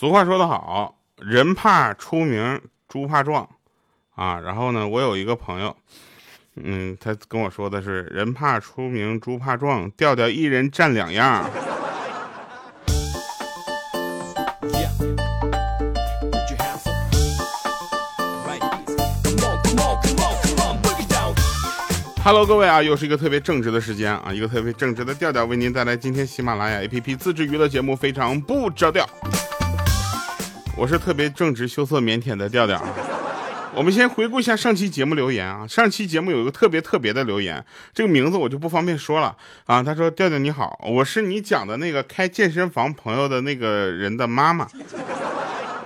俗话说得好，人怕出名，猪怕壮，啊，然后呢，我有一个朋友，嗯，他跟我说的是，人怕出名，猪怕壮，调调一人占两样。Hello，各位啊，又是一个特别正直的时间啊，一个特别正直的调调为您带来今天喜马拉雅 APP 自制娱乐节目，非常不着调。我是特别正直、羞涩、腼腆的调调。我们先回顾一下上期节目留言啊，上期节目有一个特别特别的留言，这个名字我就不方便说了啊。他说：“调调你好，我是你讲的那个开健身房朋友的那个人的妈妈，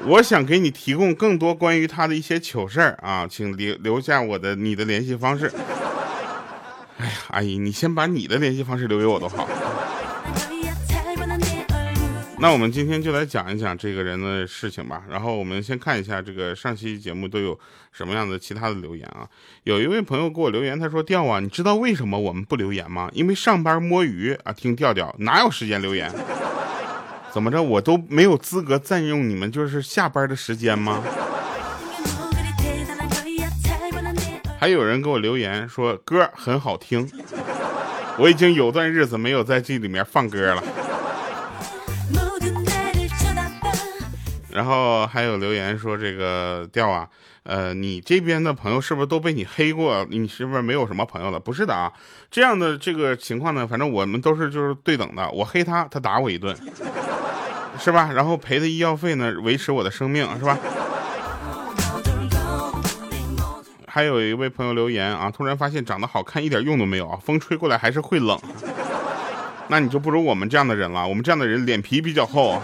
我想给你提供更多关于他的一些糗事儿啊，请留留下我的你的联系方式。”哎呀，阿姨，你先把你的联系方式留给我都好。那我们今天就来讲一讲这个人的事情吧。然后我们先看一下这个上期节目都有什么样的其他的留言啊。有一位朋友给我留言，他说：“调啊，你知道为什么我们不留言吗？因为上班摸鱼啊，听调调哪有时间留言？怎么着，我都没有资格占用你们就是下班的时间吗？”还有人给我留言说歌很好听，我已经有段日子没有在这里面放歌了。然后还有留言说这个调啊，呃，你这边的朋友是不是都被你黑过？你是不是没有什么朋友了？不是的啊，这样的这个情况呢，反正我们都是就是对等的，我黑他，他打我一顿，是吧？然后赔的医药费呢，维持我的生命，是吧？还有一位朋友留言啊，突然发现长得好看一点用都没有啊，风吹过来还是会冷。那你就不如我们这样的人了，我们这样的人脸皮比较厚。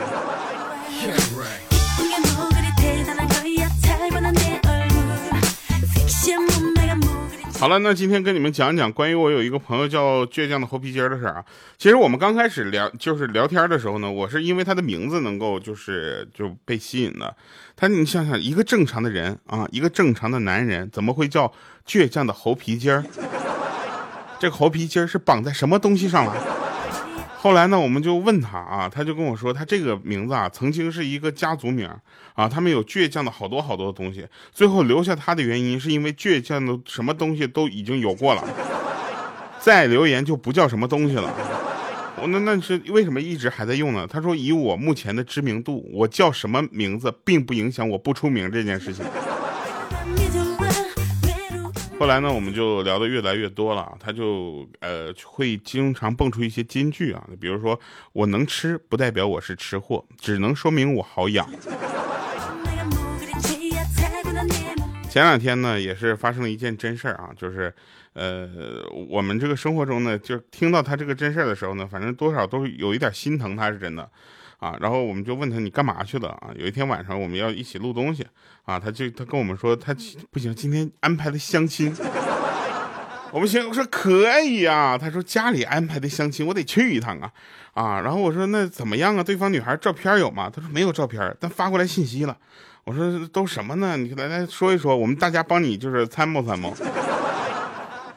好了，那今天跟你们讲讲关于我有一个朋友叫倔强的猴皮筋的事儿啊。其实我们刚开始聊就是聊天的时候呢，我是因为他的名字能够就是就被吸引的。他你想想，一个正常的人啊，一个正常的男人，怎么会叫倔强的猴皮筋儿？这个猴皮筋儿是绑在什么东西上了？后来呢，我们就问他啊，他就跟我说，他这个名字啊，曾经是一个家族名啊，他们有倔强的好多好多的东西，最后留下他的原因是因为倔强的什么东西都已经有过了，再留言就不叫什么东西了。我那那是为什么一直还在用呢？他说以我目前的知名度，我叫什么名字并不影响我不出名这件事情。后来呢，我们就聊得越来越多了，他就呃会经常蹦出一些金句啊，比如说我能吃不代表我是吃货，只能说明我好养。前两天呢，也是发生了一件真事儿啊，就是呃我们这个生活中呢，就是听到他这个真事儿的时候呢，反正多少都有一点心疼他是真的。啊，然后我们就问他你干嘛去了啊？有一天晚上我们要一起录东西啊，他就他跟我们说他不行，今天安排的相亲。我们行，我说可以啊。他说家里安排的相亲，我得去一趟啊啊。然后我说那怎么样啊？对方女孩照片有吗？他说没有照片，但发过来信息了。我说都什么呢？你来来说一说，我们大家帮你就是参谋参谋。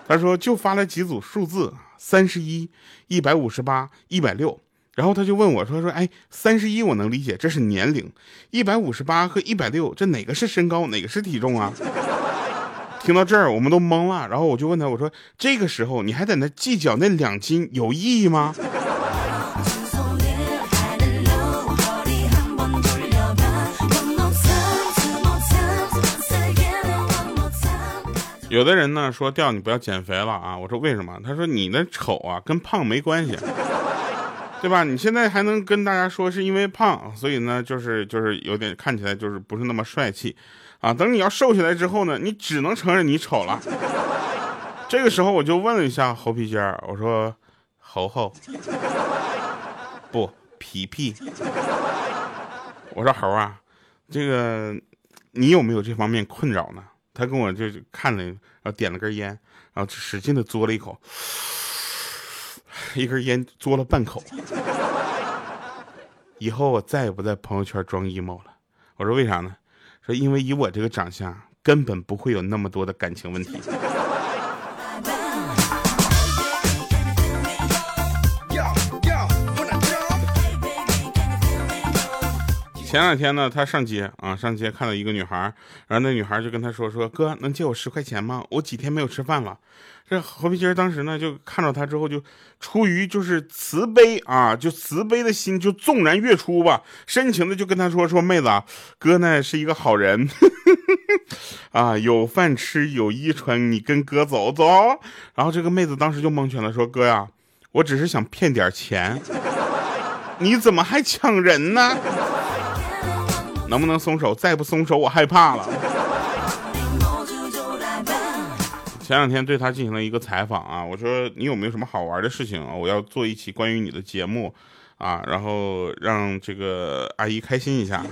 他说就发了几组数字，三十一、一百五十八、一百六。然后他就问我说：“说哎，三十一我能理解，这是年龄；一百五十八和一百六，这哪个是身高，哪个是体重啊？”听到这儿，我们都懵了。然后我就问他：“我说这个时候你还在那计较那两斤有意义吗？”有的人呢说：“调你不要减肥了啊！”我说：“为什么？”他说：“你那丑啊，跟胖没关系。”对吧？你现在还能跟大家说是因为胖，所以呢，就是就是有点看起来就是不是那么帅气，啊，等你要瘦下来之后呢，你只能承认你丑了。这个时候我就问了一下猴皮筋儿，我说猴猴，不皮皮，我说猴啊，这个你有没有这方面困扰呢？他跟我就看了，然后点了根烟，然后使劲的嘬了一口。一根烟嘬了半口，以后我再也不在朋友圈装 emo 了。我说为啥呢？说因为以我这个长相，根本不会有那么多的感情问题。前两天呢，他上街啊，上街看到一个女孩，然后那女孩就跟他说：“说哥，能借我十块钱吗？我几天没有吃饭了。”这何皮筋当时呢，就看到他之后，就出于就是慈悲啊，就慈悲的心就纵然跃出吧，深情的就跟他说：“说妹子，哥呢是一个好人，啊，有饭吃，有衣穿，你跟哥走走。”然后这个妹子当时就蒙圈了，说：“哥呀，我只是想骗点钱，你怎么还抢人呢？”能不能松手？再不松手，我害怕了。前两天对他进行了一个采访啊，我说你有没有什么好玩的事情啊？我要做一期关于你的节目啊，然后让这个阿姨开心一下。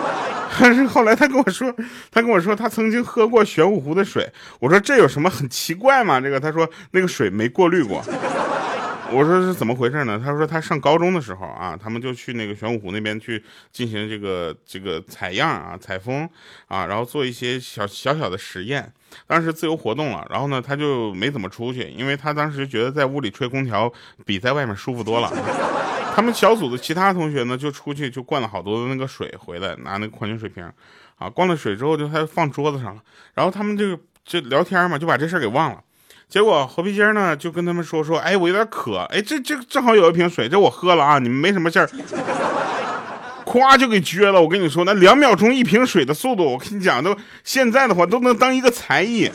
但是后来他跟我说，他跟我说他曾经喝过玄武湖的水。我说这有什么很奇怪吗？这个他说那个水没过滤过。我说是怎么回事呢？他说他上高中的时候啊，他们就去那个玄武湖那边去进行这个这个采样啊、采风啊，然后做一些小小小的实验。当时自由活动了，然后呢，他就没怎么出去，因为他当时觉得在屋里吹空调比在外面舒服多了。他们小组的其他同学呢，就出去就灌了好多的那个水回来，拿那个矿泉水瓶啊，灌了水之后就他放桌子上了，然后他们就就聊天嘛，就把这事给忘了。结果何皮筋呢就跟他们说说，哎，我有点渴，哎，这这正好有一瓶水，这我喝了啊，你们没什么事儿，咵就给撅了。我跟你说，那两秒钟一瓶水的速度，我跟你讲，都现在的话都能当一个才艺。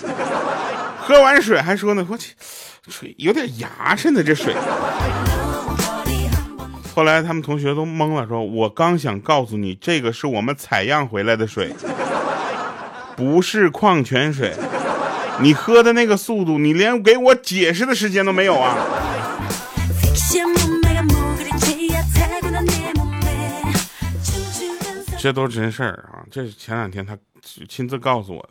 喝完水还说呢，我去，水有点牙碜的这水。后来他们同学都懵了，说我刚想告诉你，这个是我们采样回来的水，不是矿泉水。你喝的那个速度，你连给我解释的时间都没有啊！这都是真事儿啊！这是前两天他亲自告诉我的。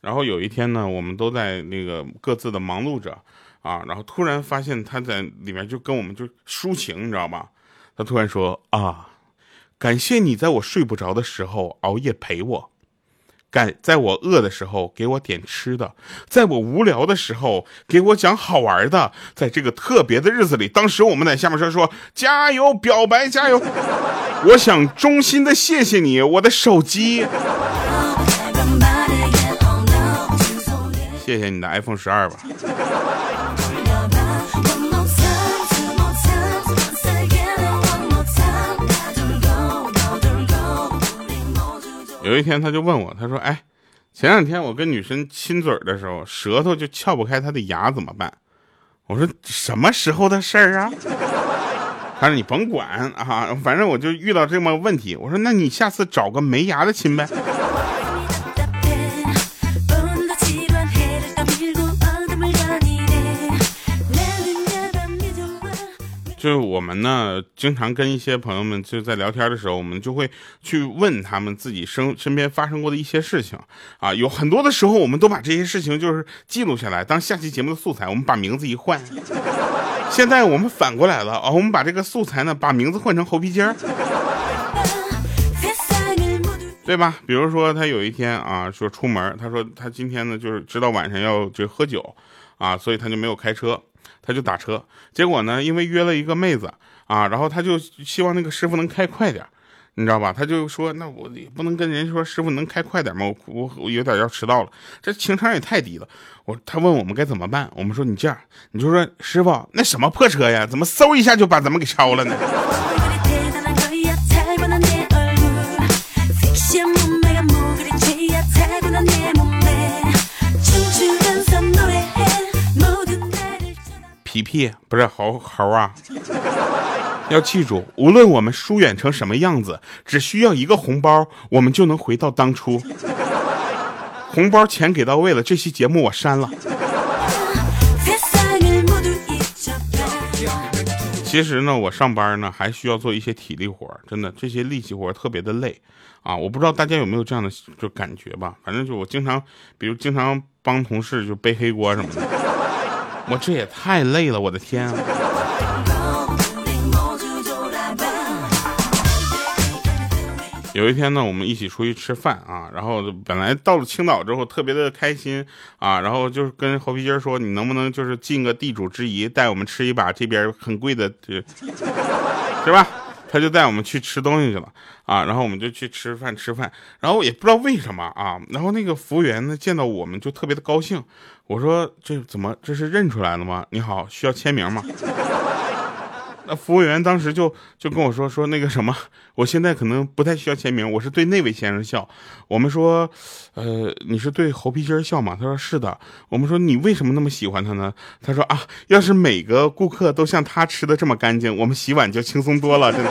然后有一天呢，我们都在那个各自的忙碌着啊，然后突然发现他在里面就跟我们就抒情，你知道吧？他突然说啊，感谢你在我睡不着的时候熬夜陪我。在在我饿的时候给我点吃的，在我无聊的时候给我讲好玩的，在这个特别的日子里，当时我们在下面说说加油，表白加油，我想衷心的谢谢你，我的手机，谢谢你的 iPhone 十二吧。有一天，他就问我，他说：“哎，前两天我跟女生亲嘴的时候，舌头就撬不开她的牙，怎么办？”我说：“什么时候的事儿啊？”他说：“你甭管啊，反正我就遇到这么个问题。”我说：“那你下次找个没牙的亲呗。”就是我们呢，经常跟一些朋友们就在聊天的时候，我们就会去问他们自己身身边发生过的一些事情啊。有很多的时候，我们都把这些事情就是记录下来，当下期节目的素材。我们把名字一换，现在我们反过来了啊，我们把这个素材呢，把名字换成猴皮筋儿，对吧？比如说他有一天啊，说出门，他说他今天呢就是知道晚上要就喝酒啊，所以他就没有开车。他就打车，结果呢，因为约了一个妹子啊，然后他就希望那个师傅能开快点，你知道吧？他就说，那我也不能跟人说师傅能开快点吗？我我有点要迟到了，这情商也太低了。我他问我们该怎么办，我们说你这样，你就说师傅，那什么破车呀，怎么嗖一下就把咱们给超了呢？不是猴猴啊！要记住，无论我们疏远成什么样子，只需要一个红包，我们就能回到当初。红包钱给到位了，这期节目我删了。其实呢，我上班呢还需要做一些体力活，真的这些力气活特别的累啊！我不知道大家有没有这样的就感觉吧？反正就我经常，比如经常帮同事就背黑锅什么的。我这也太累了，我的天啊！有一天呢，我们一起出去吃饭啊，然后本来到了青岛之后特别的开心啊，然后就是跟猴皮筋说，你能不能就是尽个地主之谊，带我们吃一把这边很贵的，是吧？他就带我们去吃东西去了啊，然后我们就去吃饭吃饭，然后也不知道为什么啊，然后那个服务员呢见到我们就特别的高兴，我说这怎么这是认出来了吗？你好，需要签名吗？那服务员当时就就跟我说说那个什么，我现在可能不太需要签名，我是对那位先生笑。我们说，呃，你是对猴皮筋笑吗？他说是的。我们说你为什么那么喜欢他呢？他说啊，要是每个顾客都像他吃的这么干净，我们洗碗就轻松多了，真的。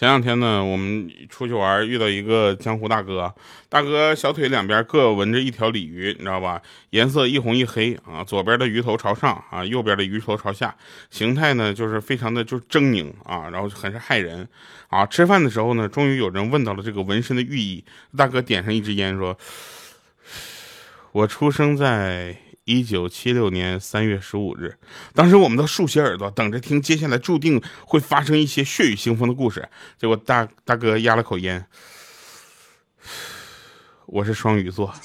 前两天呢，我们出去玩，遇到一个江湖大哥。大哥小腿两边各纹着一条鲤鱼，你知道吧？颜色一红一黑啊，左边的鱼头朝上啊，右边的鱼头朝下，形态呢就是非常的就狰狞啊，然后很是害人啊。吃饭的时候呢，终于有人问到了这个纹身的寓意。大哥点上一支烟，说：“ 我出生在。”一九七六年三月十五日，当时我们都竖起耳朵，等着听接下来注定会发生一些血雨腥风的故事。结果大大哥压了口烟，我是双鱼座。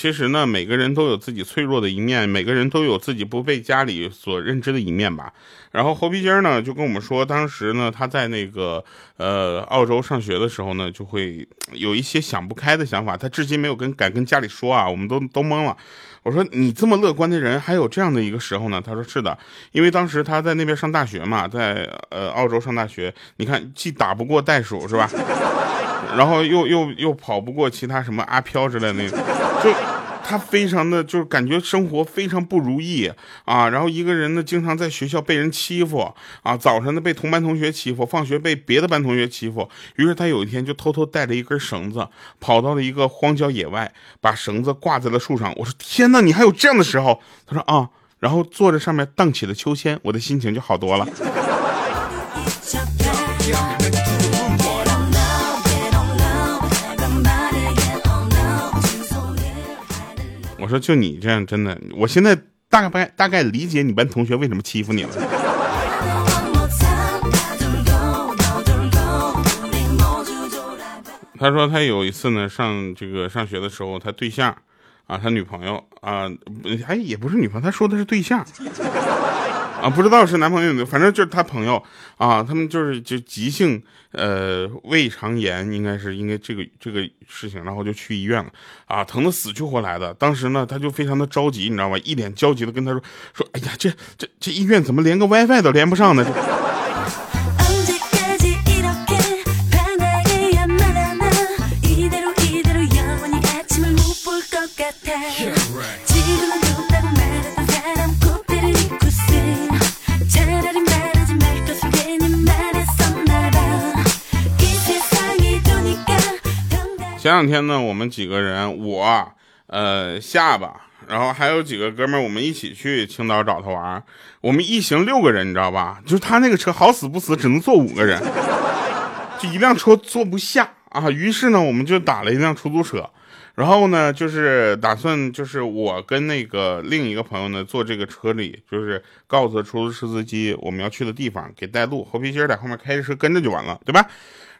其实呢，每个人都有自己脆弱的一面，每个人都有自己不被家里所认知的一面吧。然后猴皮筋儿呢就跟我们说，当时呢他在那个呃澳洲上学的时候呢，就会有一些想不开的想法，他至今没有跟敢跟家里说啊，我们都都懵了。我说你这么乐观的人，还有这样的一个时候呢？他说是的，因为当时他在那边上大学嘛，在呃澳洲上大学，你看既打不过袋鼠是吧？然后又又又跑不过其他什么阿飘之类的，那就他非常的就是感觉生活非常不如意啊。然后一个人呢，经常在学校被人欺负啊，早晨呢被同班同学欺负，放学被别的班同学欺负。于是他有一天就偷偷带着一根绳子，跑到了一个荒郊野外，把绳子挂在了树上。我说天哪，你还有这样的时候？他说啊，然后坐在上面荡起了秋千，我的心情就好多了。说就你这样真的，我现在大概大概理解你班同学为什么欺负你了。他说他有一次呢，上这个上学的时候，他对象啊，他女朋友啊，哎也不是女朋友，他说的是对象。啊，不知道是男朋友没有，反正就是他朋友啊，他们就是就急性呃胃肠炎，应该是应该这个这个事情，然后就去医院了啊，疼得死去活来的。当时呢，他就非常的着急，你知道吧？一脸焦急的跟他说说，哎呀，这这这医院怎么连个 WiFi 都连不上呢？前两天呢，我们几个人，我，呃，下巴，然后还有几个哥们儿，我们一起去青岛找他玩。我们一行六个人，你知道吧？就是他那个车好死不死只能坐五个人，就一辆车坐不下啊。于是呢，我们就打了一辆出租车，然后呢，就是打算就是我跟那个另一个朋友呢坐这个车里，就是告诉出租车司机我们要去的地方，给带路。猴皮筋儿在后面开着车跟着就完了，对吧？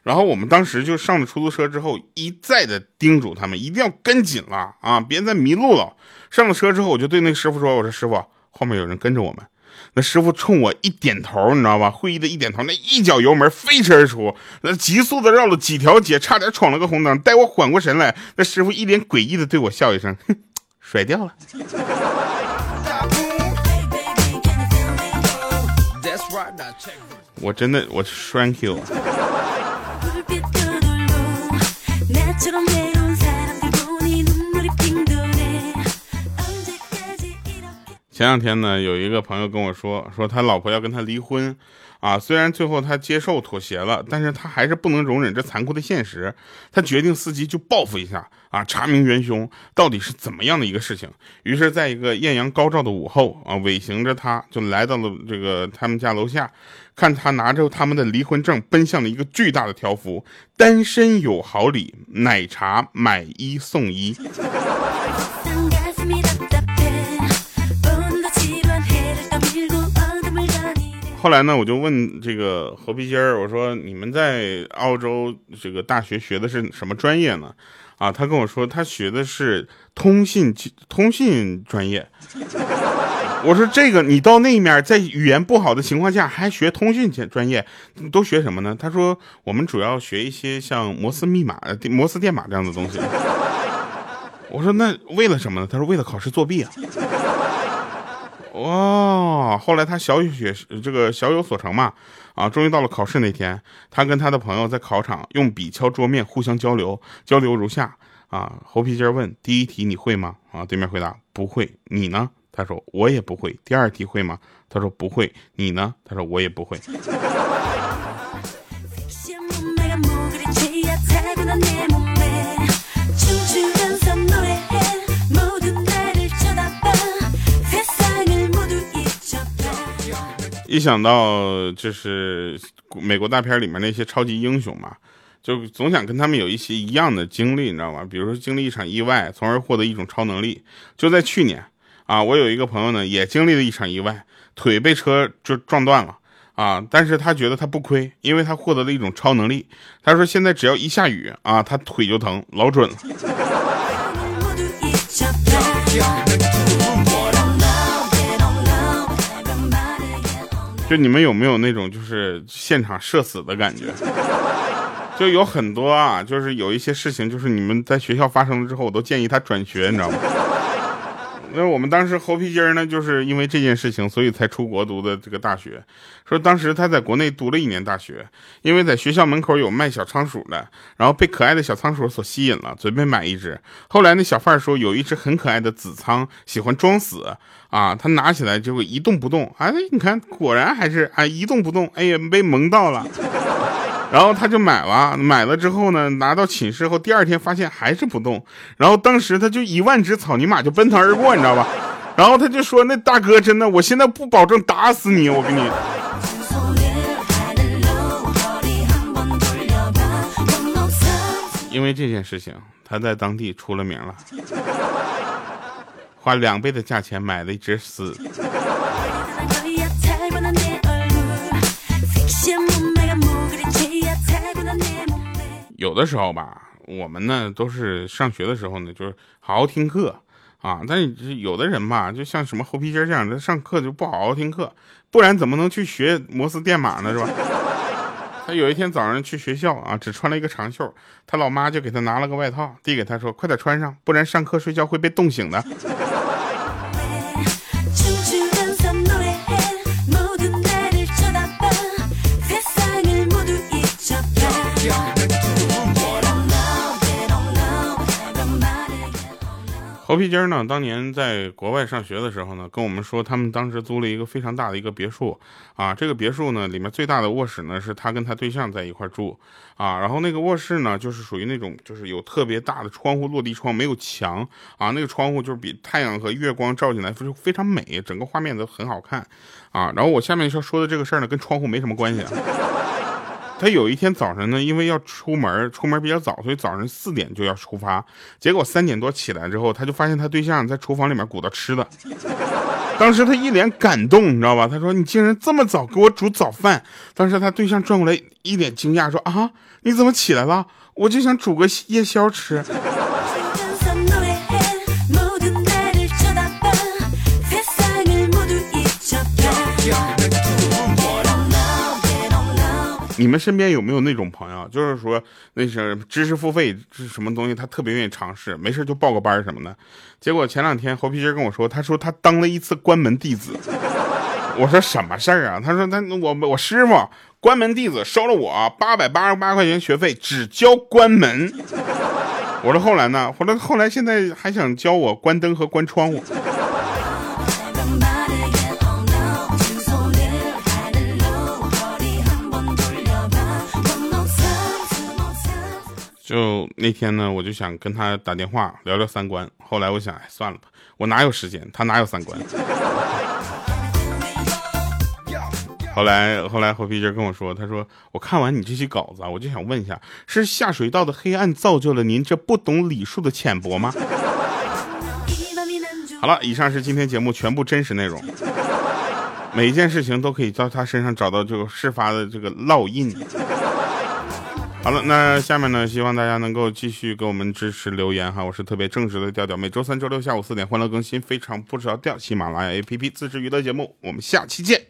然后我们当时就上了出租车之后，一再的叮嘱他们一定要跟紧了啊，别再迷路了。上了车之后，我就对那个师傅说：“我说师傅，后面有人跟着我们。”那师傅冲我一点头，你知道吧？会意的一点头，那一脚油门飞驰而出，那急速的绕了几条街，差点闯了个红灯。待我缓过神来，那师傅一脸诡异的对我笑一声，哼，甩掉了。我真的，我 thank you。前两天呢，有一个朋友跟我说，说他老婆要跟他离婚，啊，虽然最后他接受妥协了，但是他还是不能容忍这残酷的现实。他决定伺机就报复一下啊，查明元凶到底是怎么样的一个事情。于是，在一个艳阳高照的午后啊，尾行着他就来到了这个他们家楼下，看他拿着他们的离婚证奔向了一个巨大的条幅：单身有好礼，奶茶买一送一。后来呢，我就问这个何皮筋儿，我说你们在澳洲这个大学学的是什么专业呢？啊，他跟我说他学的是通信通信专业。我说这个你到那面，在语言不好的情况下还学通讯专业，都学什么呢？他说我们主要学一些像摩斯密码、摩斯电码这样的东西。我说那为了什么呢？他说为了考试作弊啊。哦！后来他小学这个小有所成嘛，啊，终于到了考试那天，他跟他的朋友在考场用笔敲桌面，互相交流，交流如下啊。猴皮筋问：第一题你会吗？啊，对面回答不会。你呢？他说我也不会。第二题会吗？他说不会。你呢？他说我也不会。一想到就是美国大片里面那些超级英雄嘛，就总想跟他们有一些一样的经历，你知道吗？比如说经历一场意外，从而获得一种超能力。就在去年啊，我有一个朋友呢，也经历了一场意外，腿被车就撞断了啊，但是他觉得他不亏，因为他获得了一种超能力。他说现在只要一下雨啊，他腿就疼，老准了。就你们有没有那种就是现场社死的感觉？就有很多啊，就是有一些事情，就是你们在学校发生了之后，我都建议他转学，你知道吗？那我们当时猴皮筋呢，就是因为这件事情，所以才出国读的这个大学。说当时他在国内读了一年大学，因为在学校门口有卖小仓鼠的，然后被可爱的小仓鼠所吸引了，准备买一只。后来那小贩说有一只很可爱的紫仓，喜欢装死啊，他拿起来就会一动不动。哎，你看，果然还是哎一动不动。哎呀，被萌到了。然后他就买了，买了之后呢，拿到寝室后，第二天发现还是不动。然后当时他就一万只草泥马就奔腾而过，你知道吧？然后他就说：“那大哥，真的，我现在不保证打死你，我跟你。”因为这件事情，他在当地出了名了，花两倍的价钱买了一只死。有的时候吧，我们呢都是上学的时候呢，就是好好听课啊。但是有的人吧，就像什么猴皮筋这样的，上课就不好好听课，不然怎么能去学摩斯电码呢？是吧？他有一天早上去学校啊，只穿了一个长袖，他老妈就给他拿了个外套，递给他说：“快点穿上，不然上课睡觉会被冻醒的。”猴皮筋呢，当年在国外上学的时候呢，跟我们说，他们当时租了一个非常大的一个别墅啊。这个别墅呢，里面最大的卧室呢，是他跟他对象在一块住啊。然后那个卧室呢，就是属于那种，就是有特别大的窗户，落地窗，没有墙啊。那个窗户就是比太阳和月光照进来，就非常美，整个画面都很好看啊。然后我下面要说的这个事儿呢，跟窗户没什么关系啊。他有一天早上呢，因为要出门，出门比较早，所以早上四点就要出发。结果三点多起来之后，他就发现他对象在厨房里面鼓捣吃的。当时他一脸感动，你知道吧？他说：“你竟然这么早给我煮早饭。”当时他对象转过来，一脸惊讶，说：“啊，你怎么起来了？我就想煮个夜宵吃。”你们身边有没有那种朋友，就是说那些知识付费是什么东西，他特别愿意尝试，没事就报个班什么的。结果前两天猴皮筋跟我说，他说他当了一次关门弟子。我说什么事儿啊？他说他我我师傅关门弟子收了我八百八十八块钱学费，只教关门。我说后来呢？后来后来现在还想教我关灯和关窗户。就那天呢，我就想跟他打电话聊聊三观。后来我想，哎，算了吧，我哪有时间，他哪有三观。后来，后来，火皮筋跟我说，他说我看完你这些稿子啊，我就想问一下，是下水道的黑暗造就了您这不懂礼数的浅薄吗？好了，以上是今天节目全部真实内容。每一件事情都可以在他身上找到这个事发的这个烙印。好了，那下面呢，希望大家能够继续给我们支持留言哈，我是特别正直的调调，每周三、周六下午四点欢乐更新，非常不着调，喜马拉雅 APP 自制娱乐节目，我们下期见。